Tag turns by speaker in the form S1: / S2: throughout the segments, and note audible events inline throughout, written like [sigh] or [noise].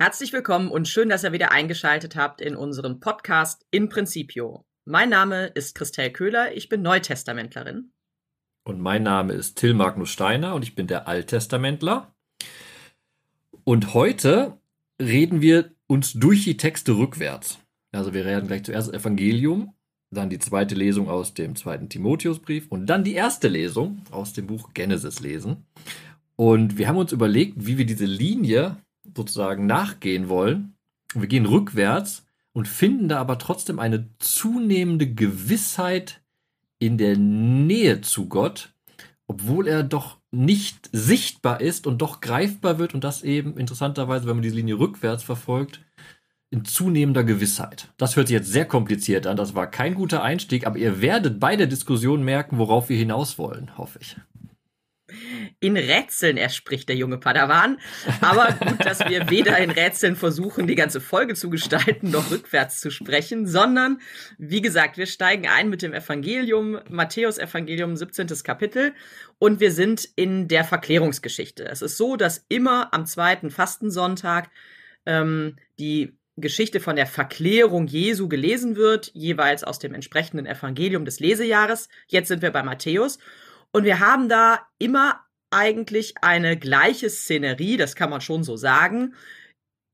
S1: Herzlich willkommen und schön, dass ihr wieder eingeschaltet habt in unseren Podcast In Principio. Mein Name ist Christel Köhler, ich bin Neutestamentlerin.
S2: Und mein Name ist Till Magnus Steiner und ich bin der Alttestamentler. Und heute reden wir uns durch die Texte rückwärts. Also wir reden gleich zuerst das Evangelium, dann die zweite Lesung aus dem zweiten Timotheusbrief und dann die erste Lesung aus dem Buch Genesis lesen. Und wir haben uns überlegt, wie wir diese Linie sozusagen nachgehen wollen. Wir gehen rückwärts und finden da aber trotzdem eine zunehmende Gewissheit in der Nähe zu Gott, obwohl er doch nicht sichtbar ist und doch greifbar wird und das eben interessanterweise, wenn man diese Linie rückwärts verfolgt, in zunehmender Gewissheit. Das hört sich jetzt sehr kompliziert an, das war kein guter Einstieg, aber ihr werdet bei der Diskussion merken, worauf wir hinaus wollen, hoffe ich.
S1: In Rätseln erspricht der junge Padawan. Aber gut, dass wir weder in Rätseln versuchen, die ganze Folge zu gestalten, noch rückwärts zu sprechen, sondern, wie gesagt, wir steigen ein mit dem Evangelium, Matthäus Evangelium, 17. Kapitel. Und wir sind in der Verklärungsgeschichte. Es ist so, dass immer am zweiten Fastensonntag ähm, die Geschichte von der Verklärung Jesu gelesen wird, jeweils aus dem entsprechenden Evangelium des Lesejahres. Jetzt sind wir bei Matthäus. Und wir haben da immer eigentlich eine gleiche Szenerie, das kann man schon so sagen.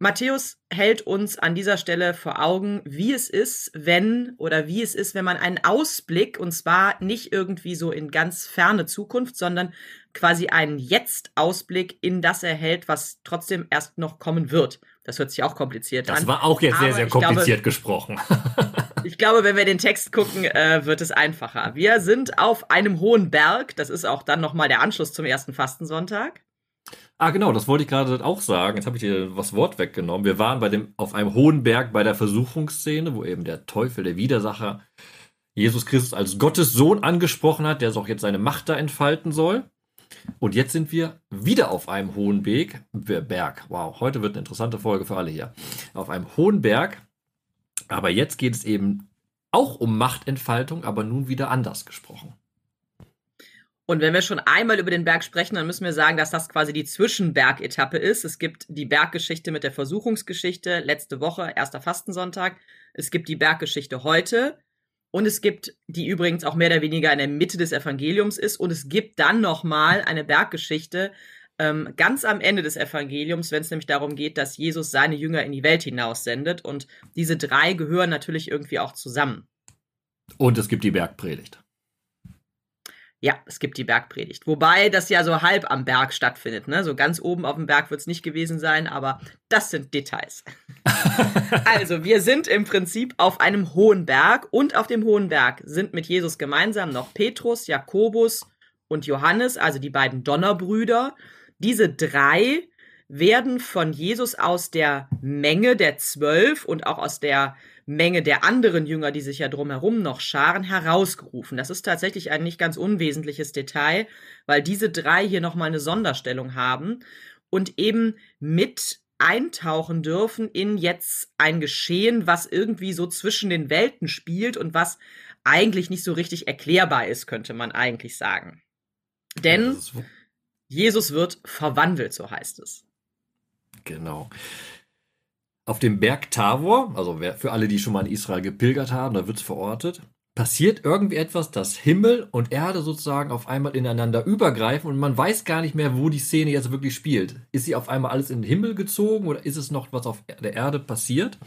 S1: Matthäus hält uns an dieser Stelle vor Augen, wie es ist, wenn oder wie es ist, wenn man einen Ausblick, und zwar nicht irgendwie so in ganz ferne Zukunft, sondern quasi einen Jetzt-Ausblick in das erhält, was trotzdem erst noch kommen wird. Das hört sich auch kompliziert
S2: das
S1: an.
S2: Das war auch jetzt sehr, sehr kompliziert glaube, gesprochen. [laughs]
S1: ich glaube, wenn wir den Text gucken, äh, wird es einfacher. Wir sind auf einem hohen Berg. Das ist auch dann nochmal der Anschluss zum ersten Fastensonntag.
S2: Ah, genau, das wollte ich gerade auch sagen. Jetzt habe ich dir das Wort weggenommen. Wir waren bei dem, auf einem hohen Berg bei der Versuchungsszene, wo eben der Teufel, der Widersacher, Jesus Christus als Gottes Sohn angesprochen hat, der auch jetzt seine Macht da entfalten soll. Und jetzt sind wir wieder auf einem hohen Weg, Berg. Wow, heute wird eine interessante Folge für alle hier. Auf einem hohen Berg. Aber jetzt geht es eben auch um Machtentfaltung, aber nun wieder anders gesprochen.
S1: Und wenn wir schon einmal über den Berg sprechen, dann müssen wir sagen, dass das quasi die Zwischenbergetappe ist. Es gibt die Berggeschichte mit der Versuchungsgeschichte letzte Woche, erster Fastensonntag. Es gibt die Berggeschichte heute. Und es gibt, die übrigens auch mehr oder weniger in der Mitte des Evangeliums ist. Und es gibt dann nochmal eine Berggeschichte ähm, ganz am Ende des Evangeliums, wenn es nämlich darum geht, dass Jesus seine Jünger in die Welt hinaussendet. Und diese drei gehören natürlich irgendwie auch zusammen.
S2: Und es gibt die Bergpredigt.
S1: Ja, es gibt die Bergpredigt. Wobei das ja so halb am Berg stattfindet. Ne? So ganz oben auf dem Berg wird es nicht gewesen sein, aber das sind Details. [laughs] also, wir sind im Prinzip auf einem hohen Berg und auf dem hohen Berg sind mit Jesus gemeinsam noch Petrus, Jakobus und Johannes, also die beiden Donnerbrüder. Diese drei werden von Jesus aus der Menge der Zwölf und auch aus der Menge der anderen Jünger, die sich ja drumherum noch scharen, herausgerufen. Das ist tatsächlich ein nicht ganz unwesentliches Detail, weil diese drei hier nochmal eine Sonderstellung haben und eben mit eintauchen dürfen in jetzt ein Geschehen, was irgendwie so zwischen den Welten spielt und was eigentlich nicht so richtig erklärbar ist, könnte man eigentlich sagen. Denn Jesus wird verwandelt, so heißt es.
S2: Genau. Auf dem Berg Tavor, also für alle, die schon mal in Israel gepilgert haben, da wird es verortet, passiert irgendwie etwas, dass Himmel und Erde sozusagen auf einmal ineinander übergreifen und man weiß gar nicht mehr, wo die Szene jetzt wirklich spielt. Ist sie auf einmal alles in den Himmel gezogen oder ist es noch was auf der Erde passiert?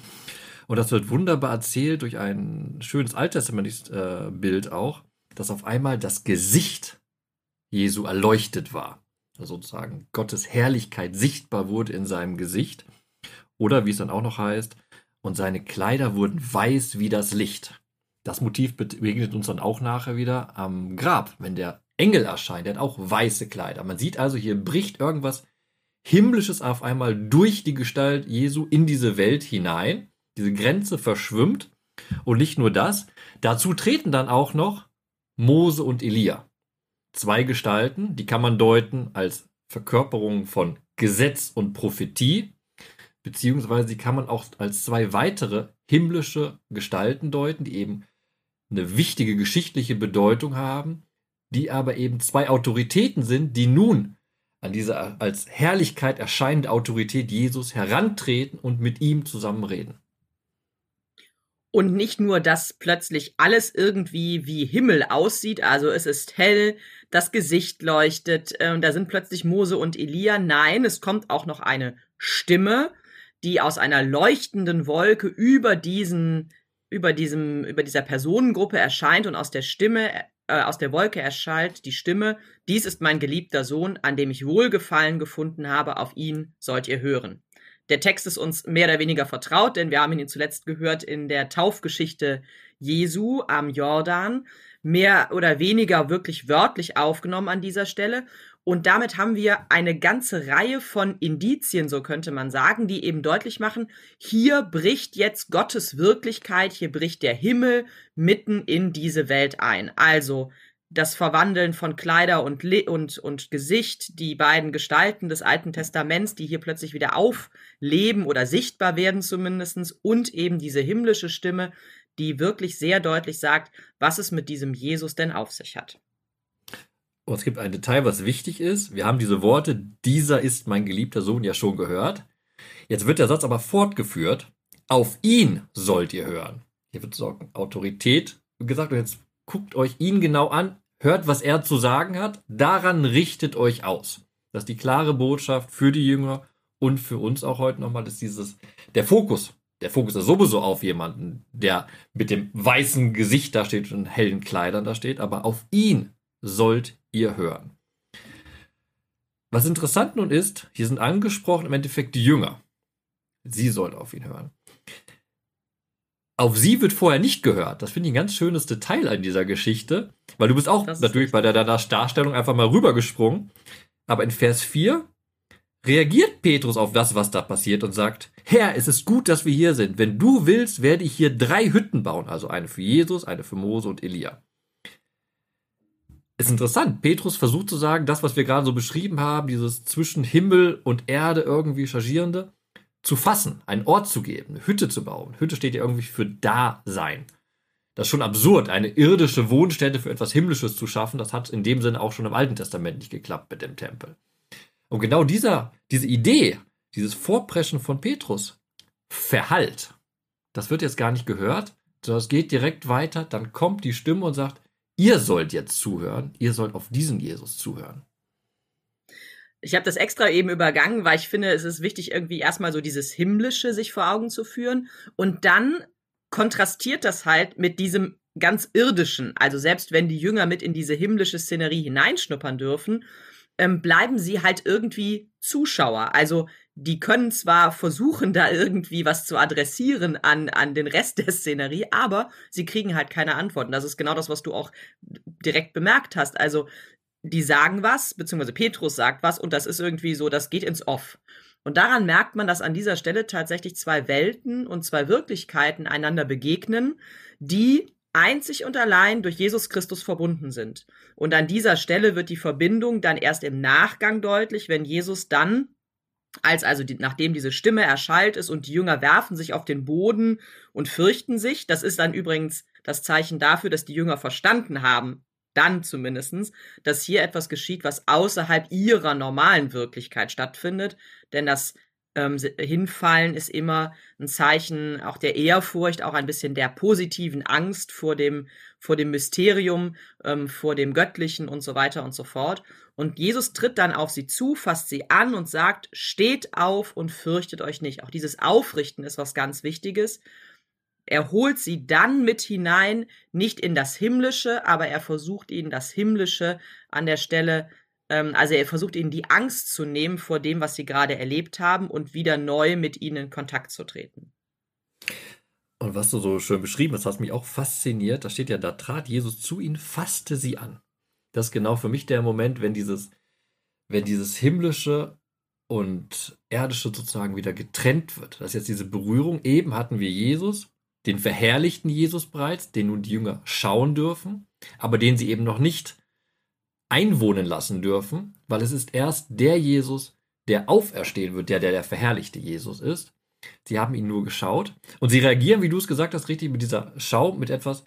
S2: Und das wird wunderbar erzählt durch ein schönes alttestamentliches äh, Bild auch, dass auf einmal das Gesicht Jesu erleuchtet war. Sozusagen Gottes Herrlichkeit sichtbar wurde in seinem Gesicht. Oder wie es dann auch noch heißt, und seine Kleider wurden weiß wie das Licht. Das Motiv begegnet uns dann auch nachher wieder am Grab, wenn der Engel erscheint. Der hat auch weiße Kleider. Man sieht also, hier bricht irgendwas Himmlisches auf einmal durch die Gestalt Jesu in diese Welt hinein. Diese Grenze verschwimmt. Und nicht nur das, dazu treten dann auch noch Mose und Elia. Zwei Gestalten, die kann man deuten als Verkörperung von Gesetz und Prophetie beziehungsweise die kann man auch als zwei weitere himmlische Gestalten deuten, die eben eine wichtige geschichtliche Bedeutung haben, die aber eben zwei Autoritäten sind, die nun an diese als Herrlichkeit erscheinende Autorität Jesus herantreten und mit ihm zusammen reden.
S1: Und nicht nur, dass plötzlich alles irgendwie wie Himmel aussieht, also es ist hell, das Gesicht leuchtet, äh, da sind plötzlich Mose und Elia. Nein, es kommt auch noch eine Stimme, die aus einer leuchtenden Wolke über diesen, über diesem, über dieser Personengruppe erscheint und aus der Stimme, äh, aus der Wolke erschallt die Stimme, dies ist mein geliebter Sohn, an dem ich Wohlgefallen gefunden habe, auf ihn sollt ihr hören. Der Text ist uns mehr oder weniger vertraut, denn wir haben ihn zuletzt gehört in der Taufgeschichte Jesu am Jordan. Mehr oder weniger wirklich wörtlich aufgenommen an dieser Stelle. Und damit haben wir eine ganze Reihe von Indizien, so könnte man sagen, die eben deutlich machen, hier bricht jetzt Gottes Wirklichkeit, hier bricht der Himmel mitten in diese Welt ein. Also das Verwandeln von Kleider und, und, und Gesicht, die beiden Gestalten des Alten Testaments, die hier plötzlich wieder aufleben oder sichtbar werden zumindestens und eben diese himmlische Stimme, die wirklich sehr deutlich sagt, was es mit diesem Jesus denn auf sich hat.
S2: Und es gibt ein Detail, was wichtig ist. Wir haben diese Worte, dieser ist mein geliebter Sohn, ja schon gehört. Jetzt wird der Satz aber fortgeführt. Auf ihn sollt ihr hören. Hier wird so Autorität gesagt. Und jetzt guckt euch ihn genau an, hört, was er zu sagen hat, daran richtet euch aus. Das ist die klare Botschaft für die Jünger und für uns auch heute nochmal, dass dieses, der Fokus, der Fokus ist sowieso auf jemanden, der mit dem weißen Gesicht da steht und hellen Kleidern da steht, aber auf ihn sollt ihr hören. Was interessant nun ist, hier sind angesprochen im Endeffekt die Jünger. Sie sollen auf ihn hören. Auf sie wird vorher nicht gehört. Das finde ich ein ganz schönes Detail an dieser Geschichte, weil du bist auch natürlich bei der Darstellung einfach mal rübergesprungen. Aber in Vers 4 reagiert Petrus auf das, was da passiert und sagt, Herr, es ist gut, dass wir hier sind. Wenn du willst, werde ich hier drei Hütten bauen. Also eine für Jesus, eine für Mose und Elia. Ist interessant. Petrus versucht zu sagen, das, was wir gerade so beschrieben haben, dieses zwischen Himmel und Erde irgendwie chargierende, zu fassen, einen Ort zu geben, eine Hütte zu bauen. Hütte steht ja irgendwie für Dasein. Das ist schon absurd, eine irdische Wohnstätte für etwas Himmlisches zu schaffen. Das hat in dem Sinne auch schon im Alten Testament nicht geklappt mit dem Tempel. Und genau dieser, diese Idee, dieses Vorpreschen von Petrus, verhallt. Das wird jetzt gar nicht gehört, sondern es geht direkt weiter. Dann kommt die Stimme und sagt, ihr sollt jetzt zuhören, ihr sollt auf diesen Jesus zuhören.
S1: Ich habe das extra eben übergangen, weil ich finde, es ist wichtig, irgendwie erstmal so dieses Himmlische sich vor Augen zu führen. Und dann kontrastiert das halt mit diesem ganz irdischen. Also selbst wenn die Jünger mit in diese himmlische Szenerie hineinschnuppern dürfen, ähm, bleiben sie halt irgendwie Zuschauer. Also die können zwar versuchen, da irgendwie was zu adressieren an, an den Rest der Szenerie, aber sie kriegen halt keine Antworten. Das ist genau das, was du auch direkt bemerkt hast. Also die sagen was, beziehungsweise Petrus sagt was und das ist irgendwie so, das geht ins Off. Und daran merkt man, dass an dieser Stelle tatsächlich zwei Welten und zwei Wirklichkeiten einander begegnen, die einzig und allein durch Jesus Christus verbunden sind. Und an dieser Stelle wird die Verbindung dann erst im Nachgang deutlich, wenn Jesus dann als also die, nachdem diese Stimme erschallt ist und die Jünger werfen sich auf den Boden und fürchten sich, das ist dann übrigens das Zeichen dafür, dass die Jünger verstanden haben, dann zumindestens, dass hier etwas geschieht, was außerhalb ihrer normalen Wirklichkeit stattfindet. Denn das ähm, Hinfallen ist immer ein Zeichen auch der Ehrfurcht, auch ein bisschen der positiven Angst vor dem, vor dem Mysterium, ähm, vor dem Göttlichen und so weiter und so fort. Und Jesus tritt dann auf sie zu, fasst sie an und sagt, steht auf und fürchtet euch nicht. Auch dieses Aufrichten ist was ganz Wichtiges er holt sie dann mit hinein, nicht in das Himmlische, aber er versucht ihnen das Himmlische an der Stelle, ähm, also er versucht ihnen die Angst zu nehmen vor dem, was sie gerade erlebt haben und wieder neu mit ihnen in Kontakt zu treten.
S2: Und was du so schön beschrieben hast, hat mich auch fasziniert. Da steht ja, da trat Jesus zu ihnen, fasste sie an. Das ist genau für mich der Moment, wenn dieses, wenn dieses Himmlische und Erdische sozusagen wieder getrennt wird. Das ist jetzt diese Berührung. Eben hatten wir Jesus den verherrlichten Jesus bereits, den nun die Jünger schauen dürfen, aber den sie eben noch nicht einwohnen lassen dürfen, weil es ist erst der Jesus, der auferstehen wird, der der, der verherrlichte Jesus ist. Sie haben ihn nur geschaut und sie reagieren, wie du es gesagt hast, richtig mit dieser Schau, mit etwas,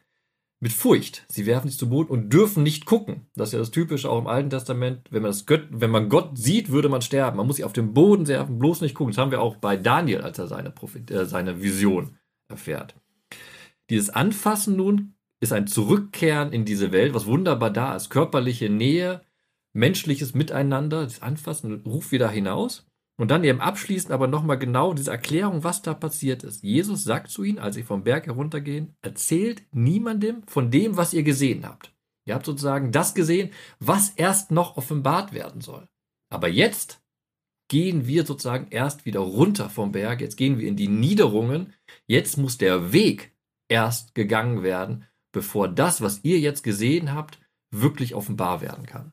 S2: mit Furcht. Sie werfen sich zu Boden und dürfen nicht gucken. Das ist ja das Typische auch im Alten Testament. Wenn man, das Gott, wenn man Gott sieht, würde man sterben. Man muss sich auf den Boden werfen, bloß nicht gucken. Das haben wir auch bei Daniel, als er seine, Prophet, äh, seine Vision erfährt. Dieses Anfassen nun ist ein Zurückkehren in diese Welt, was wunderbar da ist. Körperliche Nähe, menschliches Miteinander, das Anfassen ruft wieder hinaus. Und dann eben abschließend aber nochmal genau diese Erklärung, was da passiert ist. Jesus sagt zu ihnen, als sie vom Berg heruntergehen, erzählt niemandem von dem, was ihr gesehen habt. Ihr habt sozusagen das gesehen, was erst noch offenbart werden soll. Aber jetzt gehen wir sozusagen erst wieder runter vom Berg, jetzt gehen wir in die Niederungen, jetzt muss der Weg erst gegangen werden, bevor das, was ihr jetzt gesehen habt, wirklich offenbar werden kann.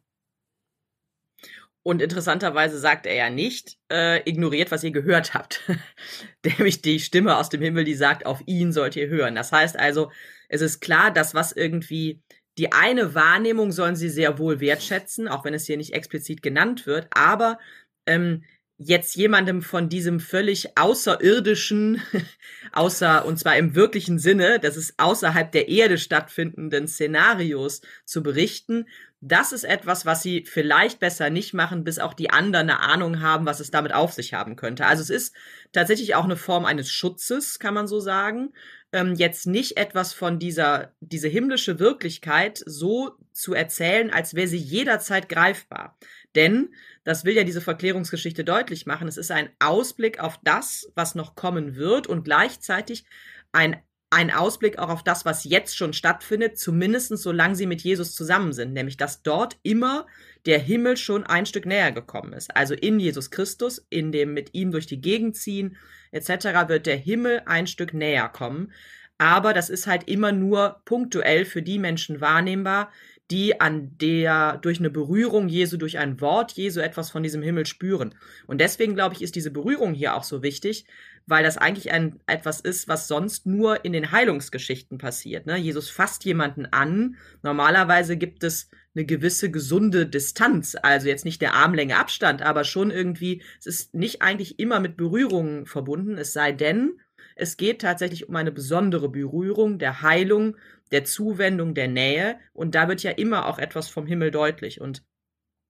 S1: Und interessanterweise sagt er ja nicht, äh, ignoriert, was ihr gehört habt. [laughs] Nämlich die Stimme aus dem Himmel, die sagt, auf ihn sollt ihr hören. Das heißt also, es ist klar, dass was irgendwie die eine Wahrnehmung sollen sie sehr wohl wertschätzen, auch wenn es hier nicht explizit genannt wird, aber ähm, jetzt jemandem von diesem völlig außerirdischen, [laughs] außer, und zwar im wirklichen Sinne, dass es außerhalb der Erde stattfindenden Szenarios zu berichten, das ist etwas, was sie vielleicht besser nicht machen, bis auch die anderen eine Ahnung haben, was es damit auf sich haben könnte. Also es ist tatsächlich auch eine Form eines Schutzes, kann man so sagen. Ähm, jetzt nicht etwas von dieser, diese himmlische Wirklichkeit so zu erzählen, als wäre sie jederzeit greifbar. Denn das will ja diese Verklärungsgeschichte deutlich machen. Es ist ein Ausblick auf das, was noch kommen wird und gleichzeitig ein ein Ausblick auch auf das, was jetzt schon stattfindet, zumindest solange sie mit Jesus zusammen sind, nämlich dass dort immer der Himmel schon ein Stück näher gekommen ist. Also in Jesus Christus, in dem mit ihm durch die Gegend ziehen etc. wird der Himmel ein Stück näher kommen. Aber das ist halt immer nur punktuell für die Menschen wahrnehmbar, die an der durch eine Berührung Jesu, durch ein Wort Jesu etwas von diesem Himmel spüren. Und deswegen glaube ich, ist diese Berührung hier auch so wichtig, weil das eigentlich ein etwas ist, was sonst nur in den Heilungsgeschichten passiert. Ne? Jesus fasst jemanden an. Normalerweise gibt es eine gewisse gesunde Distanz, also jetzt nicht der Armlänge Abstand, aber schon irgendwie, es ist nicht eigentlich immer mit Berührungen verbunden, es sei denn, es geht tatsächlich um eine besondere Berührung der Heilung der Zuwendung, der Nähe. Und da wird ja immer auch etwas vom Himmel deutlich. Und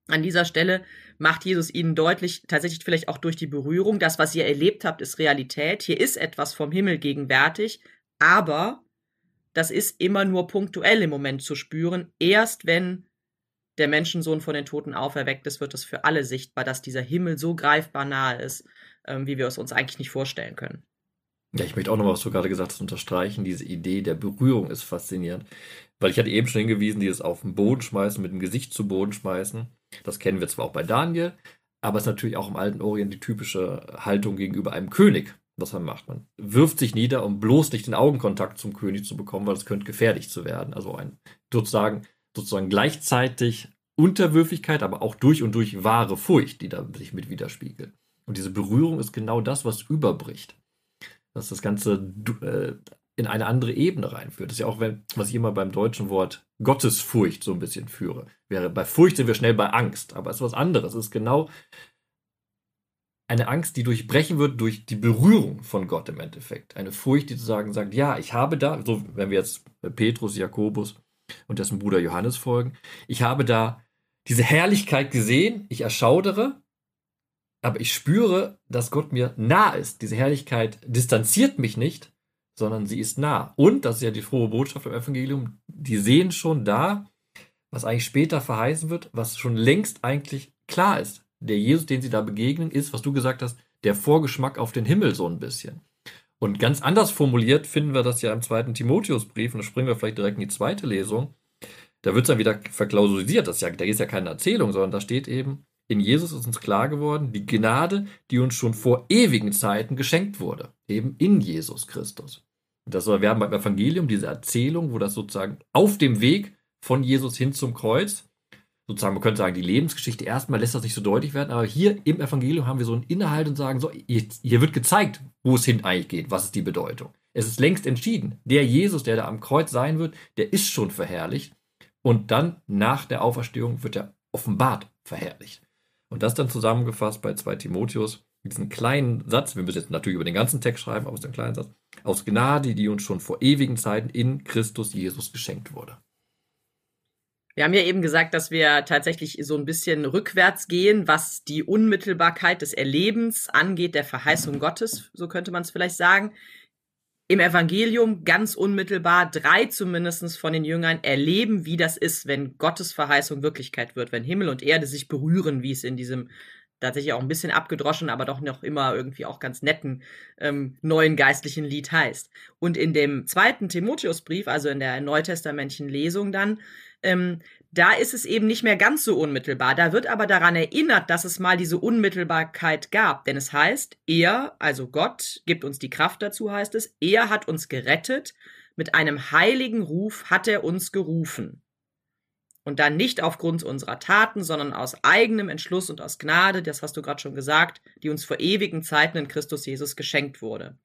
S1: an dieser Stelle macht Jesus ihnen deutlich, tatsächlich vielleicht auch durch die Berührung, das, was ihr erlebt habt, ist Realität. Hier ist etwas vom Himmel gegenwärtig, aber das ist immer nur punktuell im Moment zu spüren. Erst wenn der Menschensohn von den Toten auferweckt ist, wird es für alle sichtbar, dass dieser Himmel so greifbar nahe ist, ähm, wie wir es uns eigentlich nicht vorstellen können.
S2: Ja, ich möchte auch nochmal, was du gerade gesagt hast, unterstreichen. Diese Idee der Berührung ist faszinierend. Weil ich hatte eben schon hingewiesen, dieses auf den Boden schmeißen, mit dem Gesicht zu Boden schmeißen. Das kennen wir zwar auch bei Daniel, aber es ist natürlich auch im alten Orient die typische Haltung gegenüber einem König, was man macht. Man wirft sich nieder, um bloß nicht den Augenkontakt zum König zu bekommen, weil es könnte gefährlich zu werden. Also ein sozusagen, sozusagen gleichzeitig Unterwürfigkeit, aber auch durch und durch wahre Furcht, die da sich mit widerspiegelt. Und diese Berührung ist genau das, was überbricht dass das Ganze äh, in eine andere Ebene reinführt. Das ist ja auch, wenn, was ich immer beim deutschen Wort Gottesfurcht so ein bisschen führe. Wäre, bei Furcht sind wir schnell bei Angst, aber es ist was anderes. Es ist genau eine Angst, die durchbrechen wird durch die Berührung von Gott im Endeffekt. Eine Furcht, die zu sagen sagt, ja, ich habe da, so wenn wir jetzt Petrus, Jakobus und dessen Bruder Johannes folgen, ich habe da diese Herrlichkeit gesehen, ich erschaudere, aber ich spüre, dass Gott mir nah ist. Diese Herrlichkeit distanziert mich nicht, sondern sie ist nah. Und, das ist ja die frohe Botschaft im Evangelium, die sehen schon da, was eigentlich später verheißen wird, was schon längst eigentlich klar ist. Der Jesus, den sie da begegnen, ist, was du gesagt hast, der Vorgeschmack auf den Himmel so ein bisschen. Und ganz anders formuliert finden wir das ja im zweiten Timotheusbrief, und da springen wir vielleicht direkt in die zweite Lesung. Da wird es dann wieder verklausulisiert, das ja, da ist ja keine Erzählung, sondern da steht eben, in Jesus ist uns klar geworden, die Gnade, die uns schon vor ewigen Zeiten geschenkt wurde, eben in Jesus Christus. Das wir haben beim Evangelium diese Erzählung, wo das sozusagen auf dem Weg von Jesus hin zum Kreuz, sozusagen, man könnte sagen, die Lebensgeschichte erstmal lässt das nicht so deutlich werden, aber hier im Evangelium haben wir so einen Inhalt und sagen, so, hier wird gezeigt, wo es hin eigentlich geht, was ist die Bedeutung. Es ist längst entschieden. Der Jesus, der da am Kreuz sein wird, der ist schon verherrlicht und dann nach der Auferstehung wird er offenbart verherrlicht. Und das dann zusammengefasst bei 2 Timotheus mit diesem kleinen Satz, wir müssen jetzt natürlich über den ganzen Text schreiben, aber es ist ein kleiner Satz. aus Gnade, die uns schon vor ewigen Zeiten in Christus Jesus geschenkt wurde.
S1: Wir haben ja eben gesagt, dass wir tatsächlich so ein bisschen rückwärts gehen, was die Unmittelbarkeit des Erlebens angeht, der Verheißung Gottes, so könnte man es vielleicht sagen. Im Evangelium ganz unmittelbar, drei zumindest von den Jüngern erleben, wie das ist, wenn Gottes Verheißung Wirklichkeit wird, wenn Himmel und Erde sich berühren, wie es in diesem tatsächlich auch ein bisschen abgedroschen, aber doch noch immer irgendwie auch ganz netten ähm, neuen geistlichen Lied heißt. Und in dem zweiten Timotheusbrief, also in der neutestamentlichen Lesung dann, ähm, da ist es eben nicht mehr ganz so unmittelbar. Da wird aber daran erinnert, dass es mal diese Unmittelbarkeit gab. Denn es heißt, er, also Gott, gibt uns die Kraft dazu, heißt es, er hat uns gerettet, mit einem heiligen Ruf hat er uns gerufen. Und dann nicht aufgrund unserer Taten, sondern aus eigenem Entschluss und aus Gnade, das hast du gerade schon gesagt, die uns vor ewigen Zeiten in Christus Jesus geschenkt wurde.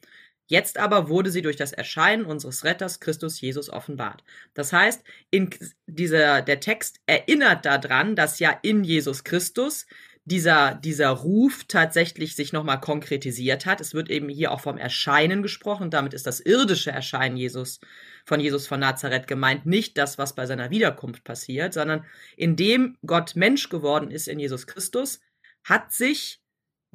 S1: Jetzt aber wurde sie durch das Erscheinen unseres Retters Christus Jesus offenbart. Das heißt, in dieser, der Text erinnert daran, dass ja in Jesus Christus dieser, dieser Ruf tatsächlich sich nochmal konkretisiert hat. Es wird eben hier auch vom Erscheinen gesprochen. Damit ist das irdische Erscheinen Jesus, von Jesus von Nazareth gemeint. Nicht das, was bei seiner Wiederkunft passiert, sondern indem Gott Mensch geworden ist in Jesus Christus, hat sich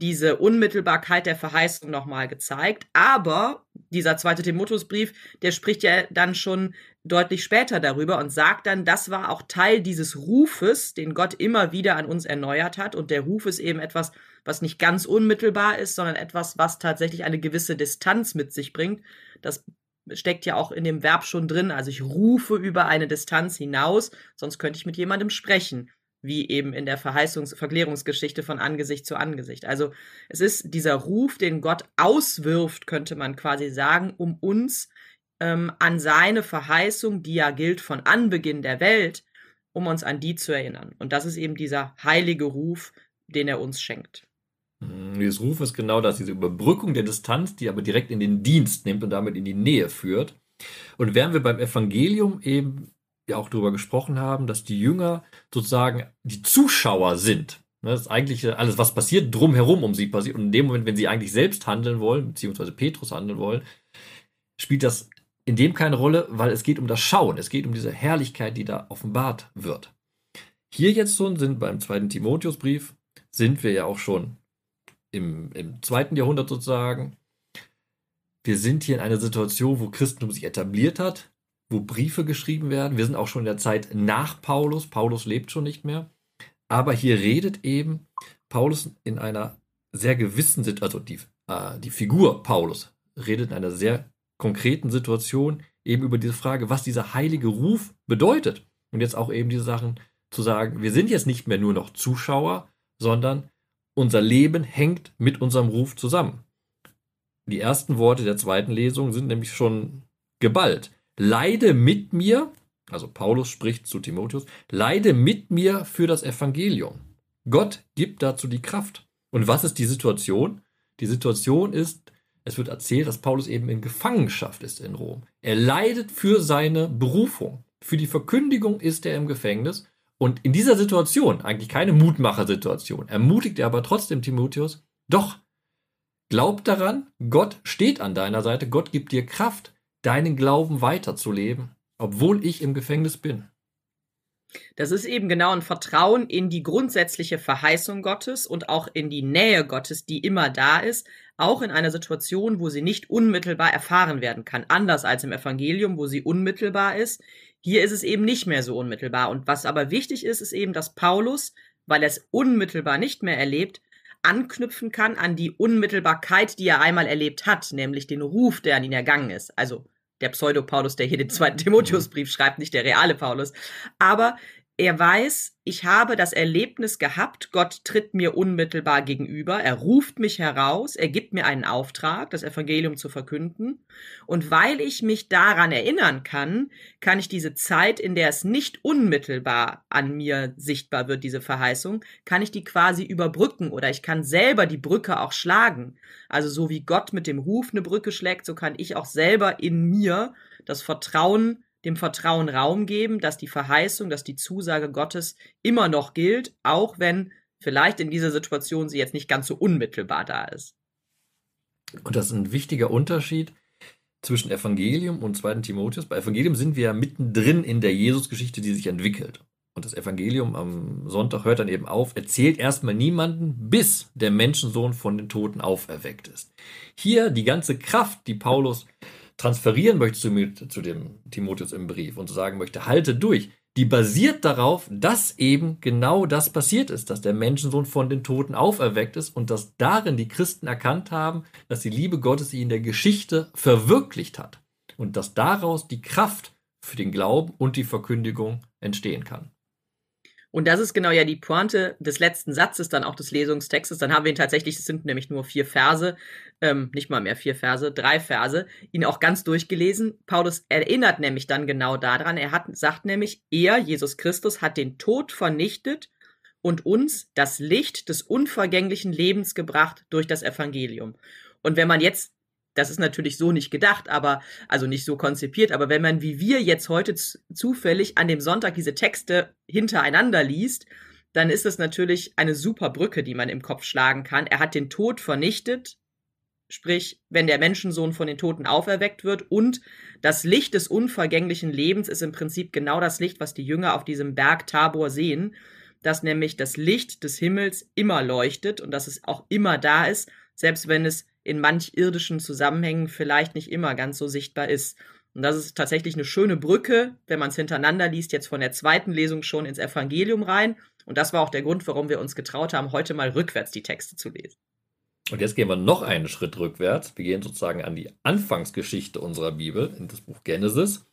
S1: diese Unmittelbarkeit der Verheißung nochmal gezeigt. Aber dieser zweite Timotheusbrief, der spricht ja dann schon deutlich später darüber und sagt dann, das war auch Teil dieses Rufes, den Gott immer wieder an uns erneuert hat. Und der Ruf ist eben etwas, was nicht ganz unmittelbar ist, sondern etwas, was tatsächlich eine gewisse Distanz mit sich bringt. Das steckt ja auch in dem Verb schon drin. Also ich rufe über eine Distanz hinaus, sonst könnte ich mit jemandem sprechen wie eben in der Verheißungs Verklärungsgeschichte von Angesicht zu Angesicht. Also es ist dieser Ruf, den Gott auswirft, könnte man quasi sagen, um uns ähm, an seine Verheißung, die ja gilt von Anbeginn der Welt, um uns an die zu erinnern. Und das ist eben dieser heilige Ruf, den er uns schenkt.
S2: Hm, dieses Ruf ist genau das, diese Überbrückung der Distanz, die aber direkt in den Dienst nimmt und damit in die Nähe führt. Und während wir beim Evangelium eben ja auch darüber gesprochen haben, dass die Jünger sozusagen die Zuschauer sind. Ne, das ist eigentlich alles, was passiert, drumherum um sie passiert. Und in dem Moment, wenn sie eigentlich selbst handeln wollen, beziehungsweise Petrus handeln wollen, spielt das in dem keine Rolle, weil es geht um das Schauen. Es geht um diese Herrlichkeit, die da offenbart wird. Hier jetzt schon sind beim zweiten Timotheusbrief, sind wir ja auch schon im, im zweiten Jahrhundert sozusagen. Wir sind hier in einer Situation, wo Christentum sich etabliert hat wo Briefe geschrieben werden. Wir sind auch schon in der Zeit nach Paulus. Paulus lebt schon nicht mehr. Aber hier redet eben Paulus in einer sehr gewissen Situation, also die, äh, die Figur Paulus redet in einer sehr konkreten Situation eben über diese Frage, was dieser heilige Ruf bedeutet. Und jetzt auch eben diese Sachen zu sagen, wir sind jetzt nicht mehr nur noch Zuschauer, sondern unser Leben hängt mit unserem Ruf zusammen. Die ersten Worte der zweiten Lesung sind nämlich schon geballt leide mit mir, also Paulus spricht zu Timotheus, leide mit mir für das Evangelium. Gott gibt dazu die Kraft. Und was ist die Situation? Die Situation ist, es wird erzählt, dass Paulus eben in Gefangenschaft ist in Rom. Er leidet für seine Berufung. Für die Verkündigung ist er im Gefängnis. Und in dieser Situation, eigentlich keine Mutmachersituation, ermutigt er aber trotzdem Timotheus, doch, glaub daran, Gott steht an deiner Seite, Gott gibt dir Kraft, deinen Glauben weiterzuleben, obwohl ich im Gefängnis bin.
S1: Das ist eben genau ein Vertrauen in die grundsätzliche Verheißung Gottes und auch in die Nähe Gottes, die immer da ist, auch in einer Situation, wo sie nicht unmittelbar erfahren werden kann, anders als im Evangelium, wo sie unmittelbar ist. Hier ist es eben nicht mehr so unmittelbar. Und was aber wichtig ist, ist eben, dass Paulus, weil er es unmittelbar nicht mehr erlebt, anknüpfen kann an die Unmittelbarkeit, die er einmal erlebt hat, nämlich den Ruf, der an ihn ergangen ist. Also der Pseudo-Paulus, der hier den zweiten Timotheusbrief schreibt, nicht der reale Paulus. Aber er weiß, ich habe das Erlebnis gehabt, Gott tritt mir unmittelbar gegenüber, er ruft mich heraus, er gibt mir einen Auftrag, das Evangelium zu verkünden. Und weil ich mich daran erinnern kann, kann ich diese Zeit, in der es nicht unmittelbar an mir sichtbar wird, diese Verheißung, kann ich die quasi überbrücken oder ich kann selber die Brücke auch schlagen. Also so wie Gott mit dem Ruf eine Brücke schlägt, so kann ich auch selber in mir das Vertrauen dem Vertrauen Raum geben, dass die Verheißung, dass die Zusage Gottes immer noch gilt, auch wenn vielleicht in dieser Situation sie jetzt nicht ganz so unmittelbar da ist.
S2: Und das ist ein wichtiger Unterschied, zwischen Evangelium und 2. Timotheus. Bei Evangelium sind wir ja mittendrin in der Jesusgeschichte, die sich entwickelt. Und das Evangelium am Sonntag hört dann eben auf, erzählt erstmal niemanden, bis der Menschensohn von den Toten auferweckt ist. Hier die ganze Kraft, die Paulus transferieren möchte zu, zu dem Timotheus im Brief und sagen möchte, halte durch, die basiert darauf, dass eben genau das passiert ist, dass der Menschensohn von den Toten auferweckt ist und dass darin die Christen erkannt haben, dass die Liebe Gottes sie in der Geschichte verwirklicht hat und dass daraus die Kraft für den Glauben und die Verkündigung entstehen kann.
S1: Und das ist genau ja die Pointe des letzten Satzes, dann auch des Lesungstextes. Dann haben wir ihn tatsächlich, es sind nämlich nur vier Verse, ähm, nicht mal mehr vier Verse, drei Verse, ihn auch ganz durchgelesen. Paulus erinnert nämlich dann genau daran. Er hat, sagt nämlich, er, Jesus Christus, hat den Tod vernichtet und uns das Licht des unvergänglichen Lebens gebracht durch das Evangelium. Und wenn man jetzt das ist natürlich so nicht gedacht, aber also nicht so konzipiert, aber wenn man wie wir jetzt heute zufällig an dem Sonntag diese Texte hintereinander liest, dann ist es natürlich eine super Brücke, die man im Kopf schlagen kann. Er hat den Tod vernichtet, sprich, wenn der Menschensohn von den Toten auferweckt wird und das Licht des unvergänglichen Lebens ist im Prinzip genau das Licht, was die Jünger auf diesem Berg Tabor sehen, dass nämlich das Licht des Himmels immer leuchtet und dass es auch immer da ist, selbst wenn es in manch irdischen Zusammenhängen vielleicht nicht immer ganz so sichtbar ist. Und das ist tatsächlich eine schöne Brücke, wenn man es hintereinander liest, jetzt von der zweiten Lesung schon ins Evangelium rein. Und das war auch der Grund, warum wir uns getraut haben, heute mal rückwärts die Texte zu lesen.
S2: Und jetzt gehen wir noch einen Schritt rückwärts. Wir gehen sozusagen an die Anfangsgeschichte unserer Bibel, in das Buch Genesis.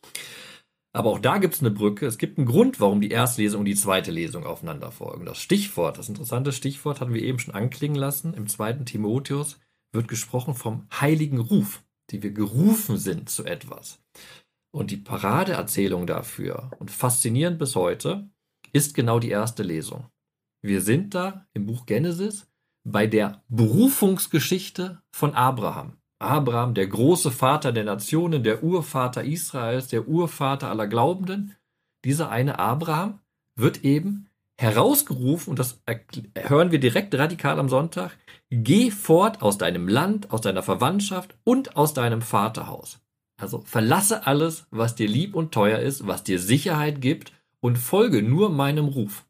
S2: Aber auch da gibt es eine Brücke. Es gibt einen Grund, warum die erste Lesung und die zweite Lesung aufeinander folgen. Das Stichwort, das interessante Stichwort hatten wir eben schon anklingen lassen im zweiten Timotheus wird gesprochen vom heiligen Ruf, die wir gerufen sind zu etwas. Und die Paradeerzählung dafür und faszinierend bis heute ist genau die erste Lesung. Wir sind da im Buch Genesis bei der Berufungsgeschichte von Abraham. Abraham, der große Vater der Nationen, der Urvater Israels, der Urvater aller Glaubenden. Dieser eine Abraham wird eben herausgerufen, und das hören wir direkt radikal am Sonntag, Geh fort aus deinem Land, aus deiner Verwandtschaft und aus deinem Vaterhaus. Also verlasse alles, was dir lieb und teuer ist, was dir Sicherheit gibt und folge nur meinem Ruf.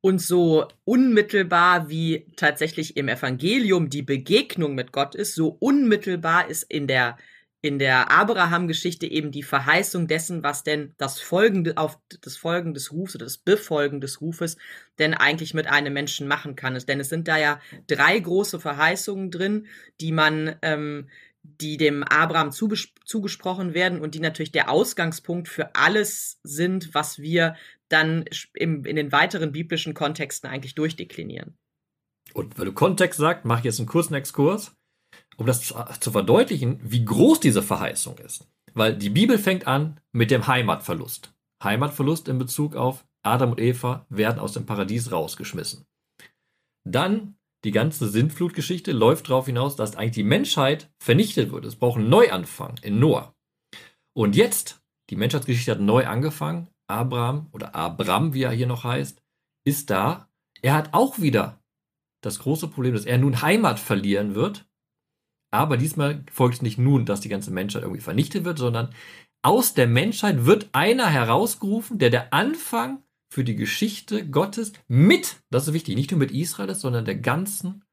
S1: Und so unmittelbar wie tatsächlich im Evangelium die Begegnung mit Gott ist, so unmittelbar ist in der in der Abraham-Geschichte eben die Verheißung dessen, was denn das Folgende auf das Folgen des Rufs oder das Befolgen des Rufes denn eigentlich mit einem Menschen machen kann. Denn es sind da ja drei große Verheißungen drin, die man, ähm, die dem Abraham zugesprochen werden und die natürlich der Ausgangspunkt für alles sind, was wir dann im, in den weiteren biblischen Kontexten eigentlich durchdeklinieren.
S2: Und weil du Kontext sagst, mache ich jetzt einen kurzen Exkurs um das zu, verdeutlichen, wie groß diese Verheißung ist. Weil die Bibel fängt an mit dem Heimatverlust. Heimatverlust in Bezug auf Adam und Eva werden aus dem Paradies rausgeschmissen. Dann die ganze Sintflutgeschichte läuft darauf hinaus, dass eigentlich die Menschheit vernichtet wird. Es braucht einen Neuanfang in Noah. Und jetzt, die Menschheitsgeschichte hat neu angefangen. Abraham oder Abram, wie er hier noch heißt, ist da. Er hat auch wieder das große Problem, dass er nun Heimat verlieren wird aber diesmal folgt nicht nun, dass die ganze Menschheit irgendwie vernichtet wird, sondern aus der Menschheit wird einer herausgerufen, der der Anfang für die Geschichte Gottes mit, das ist wichtig, nicht nur mit Israel ist, sondern der ganzen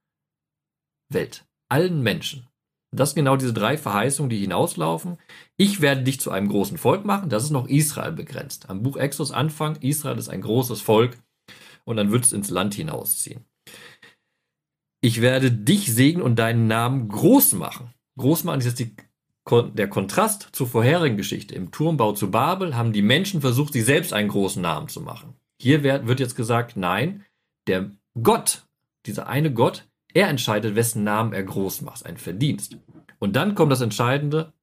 S2: Welt, allen Menschen. Das sind genau diese drei Verheißungen, die hinauslaufen. Ich werde dich zu einem großen Volk machen. Das ist noch Israel begrenzt. Am Buch Exodus Anfang, Israel ist ein großes Volk und dann wird es ins Land hinausziehen. Ich werde dich segnen und deinen Namen groß machen. Groß machen ist jetzt die, der Kontrast zur vorherigen Geschichte. Im Turmbau zu Babel haben die Menschen versucht, sich selbst einen großen Namen zu machen. Hier wird jetzt gesagt, nein, der Gott, dieser eine Gott, er entscheidet, wessen Namen er groß macht, ein Verdienst. Und dann kommt das Entscheidende,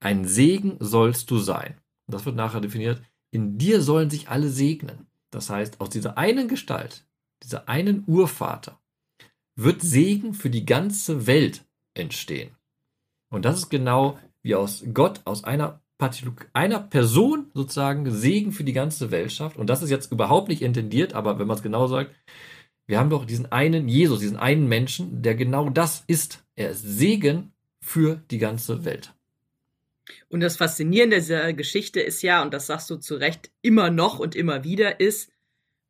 S2: ein Segen sollst du sein. das wird nachher definiert, in dir sollen sich alle segnen. Das heißt, aus dieser einen Gestalt, dieser einen Urvater, wird Segen für die ganze Welt entstehen. Und das ist genau wie aus Gott, aus einer, einer Person sozusagen Segen für die ganze Welt schafft. Und das ist jetzt überhaupt nicht intendiert, aber wenn man es genau sagt, wir haben doch diesen einen Jesus, diesen einen Menschen, der genau das ist. Er ist Segen für die ganze Welt.
S1: Und das Faszinierende dieser Geschichte ist ja, und das sagst du zu Recht immer noch und immer wieder, ist,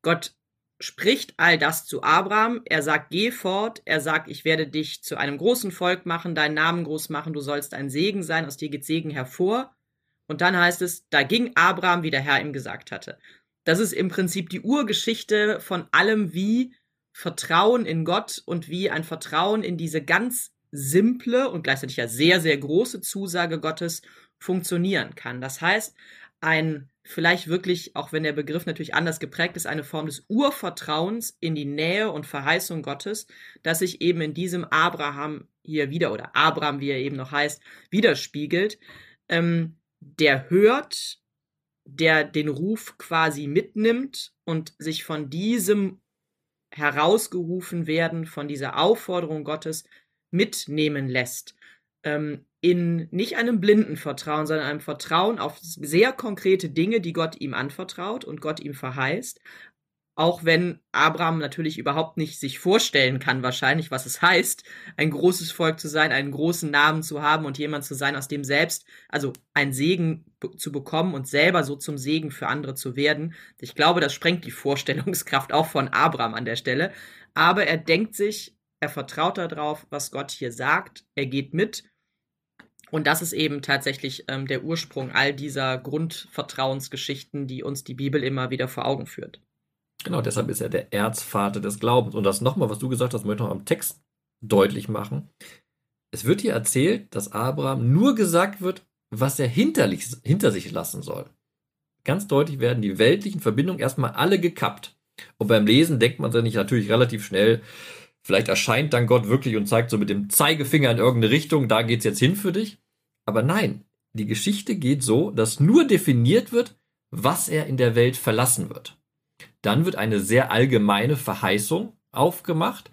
S1: Gott spricht all das zu Abraham. Er sagt, geh fort. Er sagt, ich werde dich zu einem großen Volk machen, deinen Namen groß machen. Du sollst ein Segen sein. Aus dir geht Segen hervor. Und dann heißt es, da ging Abraham, wie der Herr ihm gesagt hatte. Das ist im Prinzip die Urgeschichte von allem, wie Vertrauen in Gott und wie ein Vertrauen in diese ganz simple und gleichzeitig ja sehr, sehr große Zusage Gottes funktionieren kann. Das heißt, ein vielleicht wirklich, auch wenn der Begriff natürlich anders geprägt ist, eine Form des Urvertrauens in die Nähe und Verheißung Gottes, dass sich eben in diesem Abraham hier wieder oder Abraham, wie er eben noch heißt, widerspiegelt, ähm, der hört, der den Ruf quasi mitnimmt und sich von diesem herausgerufen werden, von dieser Aufforderung Gottes mitnehmen lässt. Ähm, in nicht einem blinden Vertrauen, sondern einem Vertrauen auf sehr konkrete Dinge, die Gott ihm anvertraut und Gott ihm verheißt. Auch wenn Abraham natürlich überhaupt nicht sich vorstellen kann, wahrscheinlich, was es heißt, ein großes Volk zu sein, einen großen Namen zu haben und jemand zu sein, aus dem selbst, also ein Segen zu bekommen und selber so zum Segen für andere zu werden. Ich glaube, das sprengt die Vorstellungskraft auch von Abraham an der Stelle. Aber er denkt sich, er vertraut darauf, was Gott hier sagt. Er geht mit und das ist eben tatsächlich ähm, der Ursprung all dieser Grundvertrauensgeschichten, die uns die Bibel immer wieder vor Augen führt.
S2: Genau, deshalb ist er der Erzvater des Glaubens. Und das nochmal, was du gesagt hast, möchte ich noch am Text deutlich machen. Es wird hier erzählt, dass Abraham nur gesagt wird, was er hinterlich, hinter sich lassen soll. Ganz deutlich werden die weltlichen Verbindungen erstmal alle gekappt. Und beim Lesen denkt man sich natürlich relativ schnell, Vielleicht erscheint dann Gott wirklich und zeigt so mit dem Zeigefinger in irgendeine Richtung, da geht's jetzt hin für dich. Aber nein, die Geschichte geht so, dass nur definiert wird, was er in der Welt verlassen wird. Dann wird eine sehr allgemeine Verheißung aufgemacht,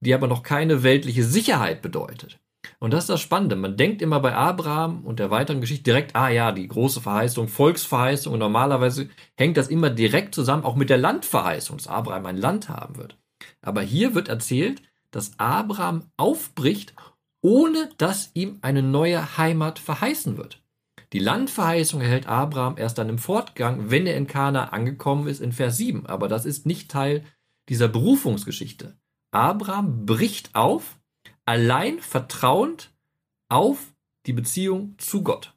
S2: die aber noch keine weltliche Sicherheit bedeutet. Und das ist das Spannende. Man denkt immer bei Abraham und der weiteren Geschichte direkt, ah ja, die große Verheißung, Volksverheißung. Und normalerweise hängt das immer direkt zusammen, auch mit der Landverheißung, dass Abraham ein Land haben wird. Aber hier wird erzählt, dass Abraham aufbricht, ohne dass ihm eine neue Heimat verheißen wird. Die Landverheißung erhält Abraham erst dann im Fortgang, wenn er in Kana angekommen ist, in Vers 7. Aber das ist nicht Teil dieser Berufungsgeschichte. Abraham bricht auf, allein vertrauend auf die Beziehung zu Gott.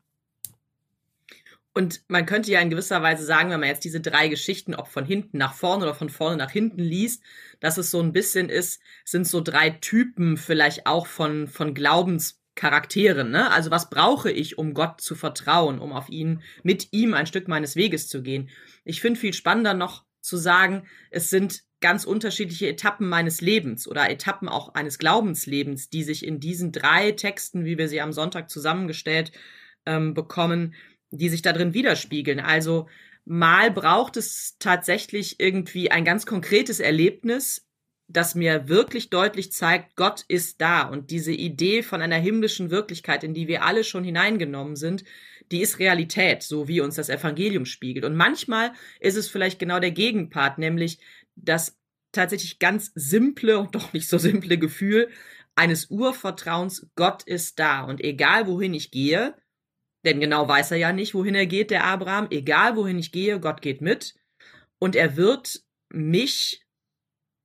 S1: Und man könnte ja in gewisser Weise sagen, wenn man jetzt diese drei Geschichten, ob von hinten nach vorne oder von vorne nach hinten liest, dass es so ein bisschen ist, sind so drei Typen vielleicht auch von, von Glaubenscharakteren. Ne? Also was brauche ich, um Gott zu vertrauen, um auf ihn, mit ihm ein Stück meines Weges zu gehen? Ich finde viel spannender noch zu sagen, es sind ganz unterschiedliche Etappen meines Lebens oder Etappen auch eines Glaubenslebens, die sich in diesen drei Texten, wie wir sie am Sonntag zusammengestellt ähm, bekommen, die sich da drin widerspiegeln. Also mal braucht es tatsächlich irgendwie ein ganz konkretes Erlebnis, das mir wirklich deutlich zeigt, Gott ist da. Und diese Idee von einer himmlischen Wirklichkeit, in die wir alle schon hineingenommen sind, die ist Realität, so wie uns das Evangelium spiegelt. Und manchmal ist es vielleicht genau der Gegenpart, nämlich das tatsächlich ganz simple und doch nicht so simple Gefühl eines Urvertrauens, Gott ist da. Und egal wohin ich gehe, denn genau weiß er ja nicht, wohin er geht, der Abraham. Egal wohin ich gehe, Gott geht mit. Und er wird mich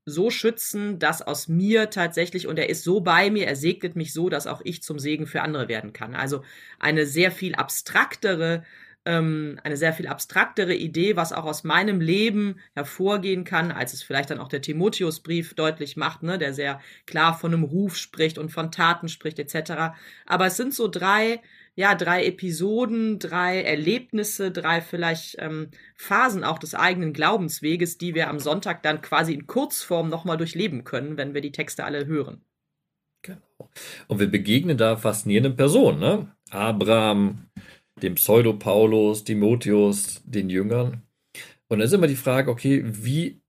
S1: so schützen, dass aus mir tatsächlich, und er ist so bei mir, er segnet mich so, dass auch ich zum Segen für andere werden kann. Also eine sehr viel abstraktere, ähm, eine sehr viel abstraktere Idee, was auch aus meinem Leben hervorgehen kann, als es vielleicht dann auch der Timotheusbrief deutlich macht, ne, der sehr klar von einem Ruf spricht und von Taten spricht, etc. Aber es sind so drei ja, drei Episoden, drei Erlebnisse, drei vielleicht ähm, Phasen auch des eigenen Glaubensweges, die wir am Sonntag dann quasi in Kurzform nochmal durchleben können, wenn wir die Texte alle hören.
S2: Genau. Und wir begegnen da faszinierenden Personen, ne? Abraham, dem Pseudo-Paulus, Timotheus, den Jüngern. Und dann ist immer die Frage, okay, wie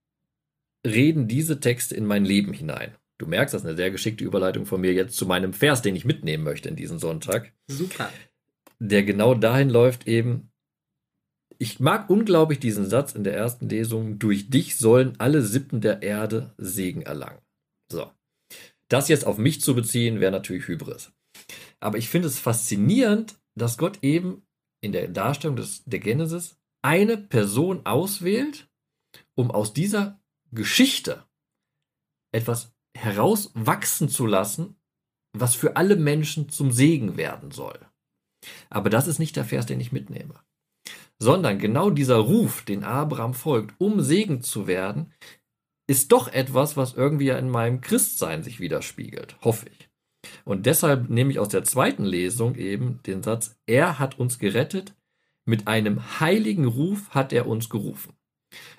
S2: reden diese Texte in mein Leben hinein? Du merkst, das ist eine sehr geschickte Überleitung von mir jetzt zu meinem Vers, den ich mitnehmen möchte in diesen Sonntag.
S1: Super.
S2: Der genau dahin läuft eben, ich mag unglaublich diesen Satz in der ersten Lesung, durch dich sollen alle Sippen der Erde Segen erlangen. So. Das jetzt auf mich zu beziehen, wäre natürlich Hybris. Aber ich finde es faszinierend, dass Gott eben in der Darstellung des, der Genesis eine Person auswählt, um aus dieser Geschichte etwas herauswachsen zu lassen, was für alle Menschen zum Segen werden soll. Aber das ist nicht der Vers, den ich mitnehme. Sondern genau dieser Ruf, den Abraham folgt, um Segen zu werden, ist doch etwas, was irgendwie ja in meinem Christsein sich widerspiegelt, hoffe ich. Und deshalb nehme ich aus der zweiten Lesung eben den Satz, er hat uns gerettet, mit einem heiligen Ruf hat er uns gerufen.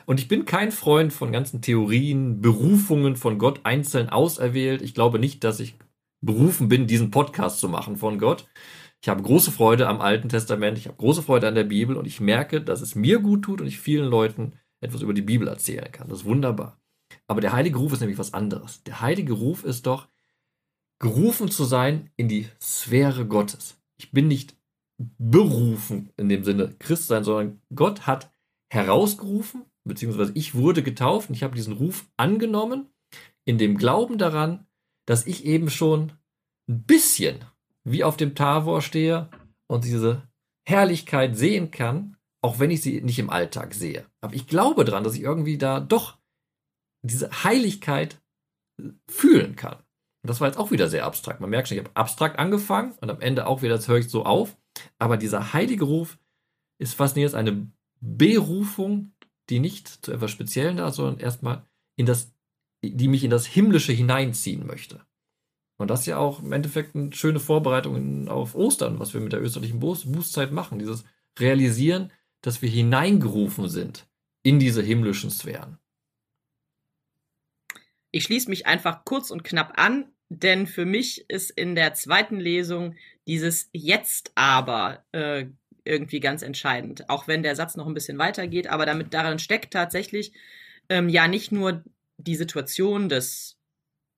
S2: Und ich bin kein Freund von ganzen Theorien, Berufungen von Gott einzeln auserwählt. Ich glaube nicht, dass ich berufen bin, diesen Podcast zu machen von Gott. Ich habe große Freude am Alten Testament, ich habe große Freude an der Bibel und ich merke, dass es mir gut tut und ich vielen Leuten etwas über die Bibel erzählen kann. Das ist wunderbar. Aber der heilige Ruf ist nämlich was anderes. Der heilige Ruf ist doch, gerufen zu sein in die Sphäre Gottes. Ich bin nicht berufen in dem Sinne Christ sein, sondern Gott hat herausgerufen, beziehungsweise ich wurde getauft und ich habe diesen Ruf angenommen, in dem Glauben daran, dass ich eben schon ein bisschen wie auf dem Tavor stehe und diese Herrlichkeit sehen kann, auch wenn ich sie nicht im Alltag sehe. Aber ich glaube daran, dass ich irgendwie da doch diese Heiligkeit fühlen kann. Und das war jetzt auch wieder sehr abstrakt. Man merkt schon, ich habe abstrakt angefangen und am Ende auch wieder, das höre ich so auf. Aber dieser heilige Ruf ist faszinierend, eine Berufung, die nicht zu etwas Speziellen da sondern erstmal in das, die mich in das Himmlische hineinziehen möchte. Und das ist ja auch im Endeffekt eine schöne Vorbereitung auf Ostern, was wir mit der österlichen Bußzeit machen. Dieses Realisieren, dass wir hineingerufen sind in diese himmlischen Sphären.
S1: Ich schließe mich einfach kurz und knapp an, denn für mich ist in der zweiten Lesung dieses Jetzt aber äh, irgendwie ganz entscheidend. Auch wenn der Satz noch ein bisschen weitergeht, aber damit darin steckt tatsächlich ähm, ja nicht nur die Situation des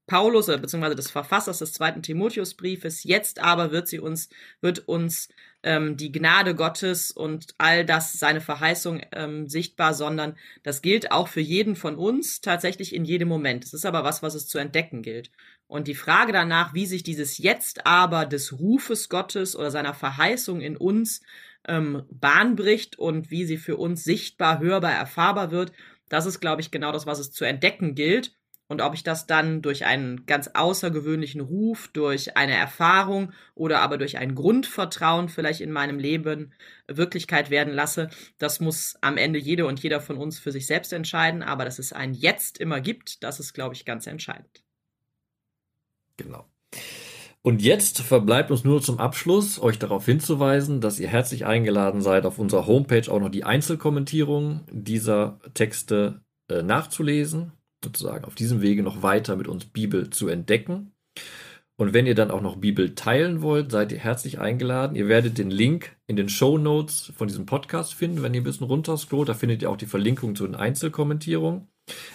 S1: Paulus oder beziehungsweise des Verfassers des zweiten Timotheusbriefes. Jetzt aber wird sie uns, wird uns ähm, die Gnade Gottes und all das, seine Verheißung ähm, sichtbar, sondern das gilt auch für jeden von uns tatsächlich in jedem Moment. Es ist aber was, was es zu entdecken gilt. Und die Frage danach, wie sich dieses Jetzt aber des Rufes Gottes oder seiner Verheißung in uns ähm, Bahn bricht und wie sie für uns sichtbar, hörbar, erfahrbar wird, das ist, glaube ich, genau das, was es zu entdecken gilt. Und ob ich das dann durch einen ganz außergewöhnlichen Ruf, durch eine Erfahrung oder aber durch ein Grundvertrauen vielleicht in meinem Leben Wirklichkeit werden lasse, das muss am Ende jede und jeder von uns für sich selbst entscheiden. Aber dass es ein Jetzt immer gibt, das ist, glaube ich, ganz entscheidend.
S2: Genau. Und jetzt verbleibt uns nur zum Abschluss, euch darauf hinzuweisen, dass ihr herzlich eingeladen seid, auf unserer Homepage auch noch die Einzelkommentierung dieser Texte äh, nachzulesen sozusagen auf diesem Wege noch weiter mit uns Bibel zu entdecken. Und wenn ihr dann auch noch Bibel teilen wollt, seid ihr herzlich eingeladen. Ihr werdet den Link in den Show Notes von diesem Podcast finden, wenn ihr ein bisschen runterscrollt. Da findet ihr auch die Verlinkung zu den Einzelkommentierungen.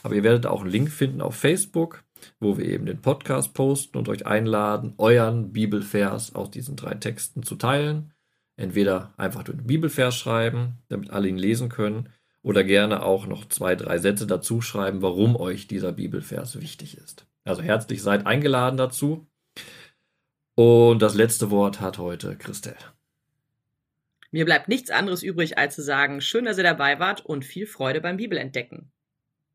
S2: Aber ihr werdet auch einen Link finden auf Facebook, wo wir eben den Podcast posten und euch einladen, euren Bibelvers aus diesen drei Texten zu teilen. Entweder einfach den Bibelvers schreiben, damit alle ihn lesen können, oder gerne auch noch zwei, drei Sätze dazu schreiben, warum euch dieser Bibelvers wichtig ist. Also herzlich seid eingeladen dazu. Und das letzte Wort hat heute Christel.
S1: Mir bleibt nichts anderes übrig, als zu sagen, schön, dass ihr dabei wart und viel Freude beim Bibelentdecken.